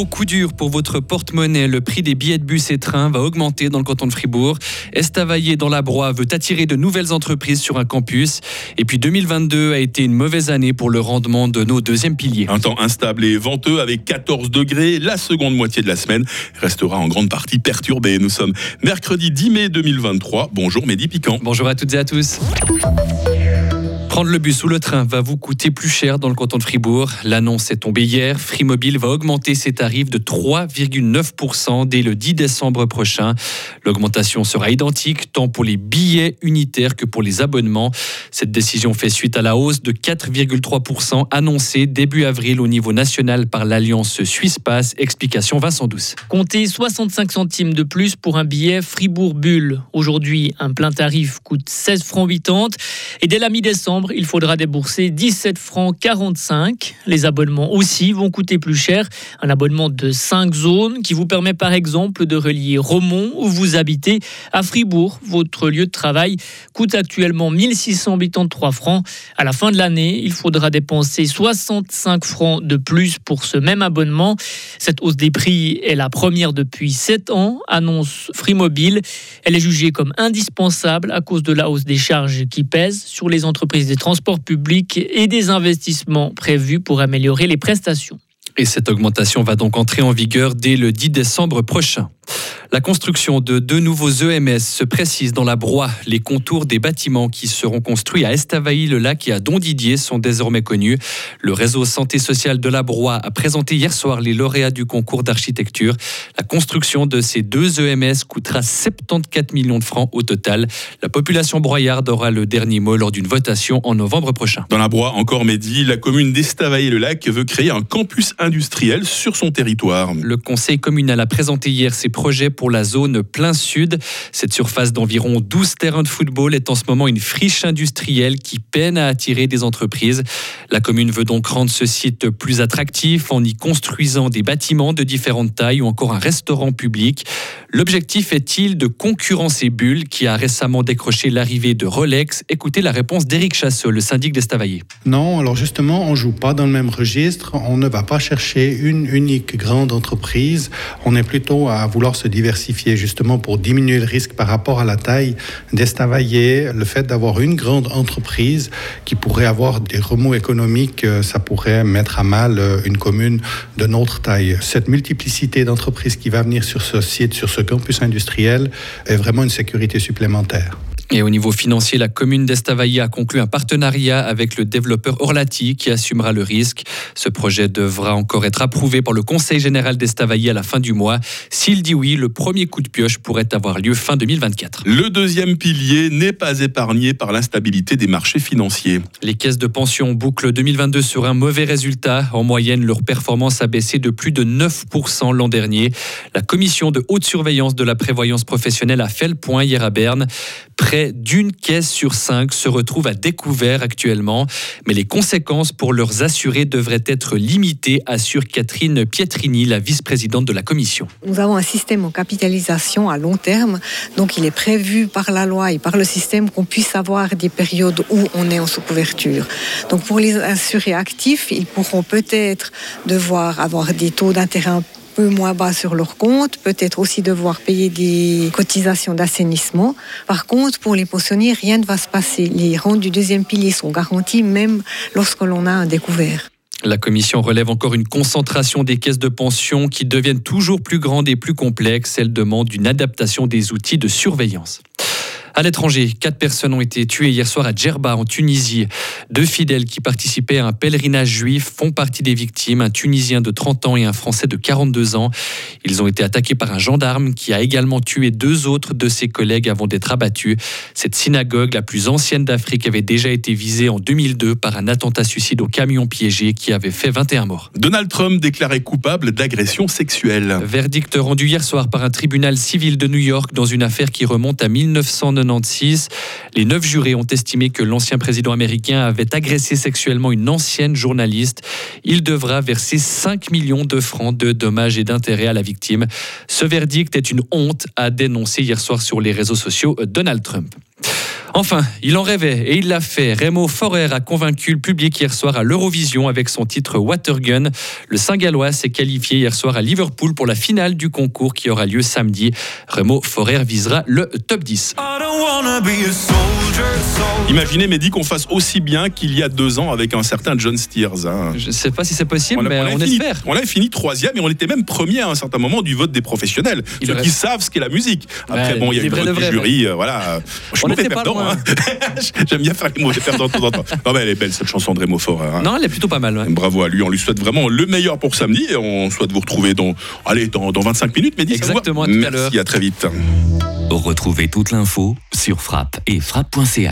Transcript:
nouveau coup dur pour votre porte-monnaie. Le prix des billets de bus et trains va augmenter dans le canton de Fribourg. Estavayer dans la Broye veut attirer de nouvelles entreprises sur un campus. Et puis 2022 a été une mauvaise année pour le rendement de nos deuxièmes piliers. Un temps instable et venteux avec 14 degrés. La seconde moitié de la semaine restera en grande partie perturbée. Nous sommes mercredi 10 mai 2023. Bonjour Mehdi Piquant. Bonjour à toutes et à tous. Prendre le bus ou le train va vous coûter plus cher dans le canton de Fribourg. L'annonce est tombée hier. Free va augmenter ses tarifs de 3,9% dès le 10 décembre prochain. L'augmentation sera identique tant pour les billets unitaires que pour les abonnements. Cette décision fait suite à la hausse de 4,3% annoncée début avril au niveau national par l'Alliance Suisse Pass. Explication Vincent Douce. Comptez 65 centimes de plus pour un billet Fribourg-Bulle. Aujourd'hui, un plein tarif coûte 16 francs 80 et dès la mi-décembre, il faudra débourser 17 francs 45. Les abonnements aussi vont coûter plus cher. Un abonnement de 5 zones qui vous permet par exemple de relier Romont où vous habitez à Fribourg. Votre lieu de travail coûte actuellement 1683 francs. À la fin de l'année, il faudra dépenser 65 francs de plus pour ce même abonnement. Cette hausse des prix est la première depuis 7 ans, annonce Free Mobile. Elle est jugée comme indispensable à cause de la hausse des charges qui pèsent sur les entreprises transports publics et des investissements prévus pour améliorer les prestations. Et cette augmentation va donc entrer en vigueur dès le 10 décembre prochain. La construction de deux nouveaux EMS se précise dans la Broye. Les contours des bâtiments qui seront construits à Estavayer-le-Lac et à Dondidier sont désormais connus. Le réseau Santé sociale de la Broye a présenté hier soir les lauréats du concours d'architecture. La construction de ces deux EMS coûtera 74 millions de francs au total. La population broyarde aura le dernier mot lors d'une votation en novembre prochain. Dans la Broye, encore Mehdi, la commune d'Estavayer-le-Lac veut créer un campus industriel sur son territoire. Le conseil communal a présenté hier ses projets pour la zone plein sud. Cette surface d'environ 12 terrains de football est en ce moment une friche industrielle qui peine à attirer des entreprises. La commune veut donc rendre ce site plus attractif en y construisant des bâtiments de différentes tailles ou encore un restaurant public. L'objectif est-il de concurrencer Bulle qui a récemment décroché l'arrivée de Rolex? Écoutez la réponse d'Éric Chasseux, le syndic d'Estavayer. Non, alors justement, on joue pas dans le même registre. On ne va pas chercher une unique grande entreprise. On est plutôt à vouloir se diversifier justement pour diminuer le risque par rapport à la taille d'Estavayer. Le fait d'avoir une grande entreprise qui pourrait avoir des remous économiques, euh, ça pourrait mettre à mal euh, une commune de notre taille. Cette multiplicité d'entreprises qui va venir sur ce site, sur ce campus industriel, est vraiment une sécurité supplémentaire. Et au niveau financier, la commune d'Estavayer a conclu un partenariat avec le développeur Orlati qui assumera le risque. Ce projet devra encore être approuvé par le Conseil général d'Estavayer à la fin du mois. S'il dit oui, le premier coup de pioche pourrait avoir lieu fin 2024. Le deuxième pilier n'est pas épargné par l'instabilité des marchés financiers. Les caisses de pension bouclent 2022 sur un mauvais résultat. En moyenne, leur performance a baissé de plus de 9% l'an dernier. La commission de haute surveillance de la prévoyance professionnelle a fait le point hier à Berne. Près d'une caisse sur cinq se retrouve à découvert actuellement, mais les conséquences pour leurs assurés devraient être limitées, assure Catherine Pietrini, la vice-présidente de la commission. Nous avons un système en capitalisation à long terme, donc il est prévu par la loi et par le système qu'on puisse avoir des périodes où on est en sous-couverture. Donc pour les assurés actifs, ils pourront peut-être devoir avoir des taux d'intérêt moins bas sur leur compte, peut-être aussi devoir payer des cotisations d'assainissement. Par contre, pour les pensionnaires, rien ne va se passer. Les rentes du deuxième pilier sont garanties même lorsque l'on a un découvert. La commission relève encore une concentration des caisses de pension qui deviennent toujours plus grandes et plus complexes. Elle demande une adaptation des outils de surveillance. À l'étranger, quatre personnes ont été tuées hier soir à Djerba, en Tunisie. Deux fidèles qui participaient à un pèlerinage juif font partie des victimes, un Tunisien de 30 ans et un Français de 42 ans. Ils ont été attaqués par un gendarme qui a également tué deux autres de ses collègues avant d'être abattus. Cette synagogue, la plus ancienne d'Afrique, avait déjà été visée en 2002 par un attentat suicide au camion piégé qui avait fait 21 morts. Donald Trump déclaré coupable d'agression sexuelle. Verdict rendu hier soir par un tribunal civil de New York dans une affaire qui remonte à 1990. Les neuf jurés ont estimé que l'ancien président américain avait agressé sexuellement une ancienne journaliste. Il devra verser 5 millions de francs de dommages et d'intérêts à la victime. Ce verdict est une honte, a dénoncé hier soir sur les réseaux sociaux Donald Trump. Enfin, il en rêvait et il l'a fait. Remo Forer a convaincu le public hier soir à l'Eurovision avec son titre Watergun. Le Saint-Gallois s'est qualifié hier soir à Liverpool pour la finale du concours qui aura lieu samedi. Remo Forer visera le top 10. Imaginez, Mehdi, qu'on fasse aussi bien qu'il y a deux ans avec un certain John Steers. hein. Je ne sais pas si c'est possible, a- mais a on, fini, espère. on avait fini troisième et on était même premier à un certain moment du vote des professionnels, Il ceux reste- qui savent ce qu'est la musique. Après, bon, il y a les le vote du jury, euh, voilà. Je On. Hein. J'aime bien faire les mauvais perdants de temps en temps. Non, mais elle est belle cette chanson de Remo Forer. hein. Non, elle est plutôt pas mal. ouais. Bravo à lui, on lui souhaite vraiment le meilleur pour samedi et on souhaite vous retrouver dans, allez, dans, dans 25 minutes, Mehdi. ça vous va Exactement, à tout à l'heure. Merci, à très vite. Retrouvez toute l'info sur frappe et frappe.ch.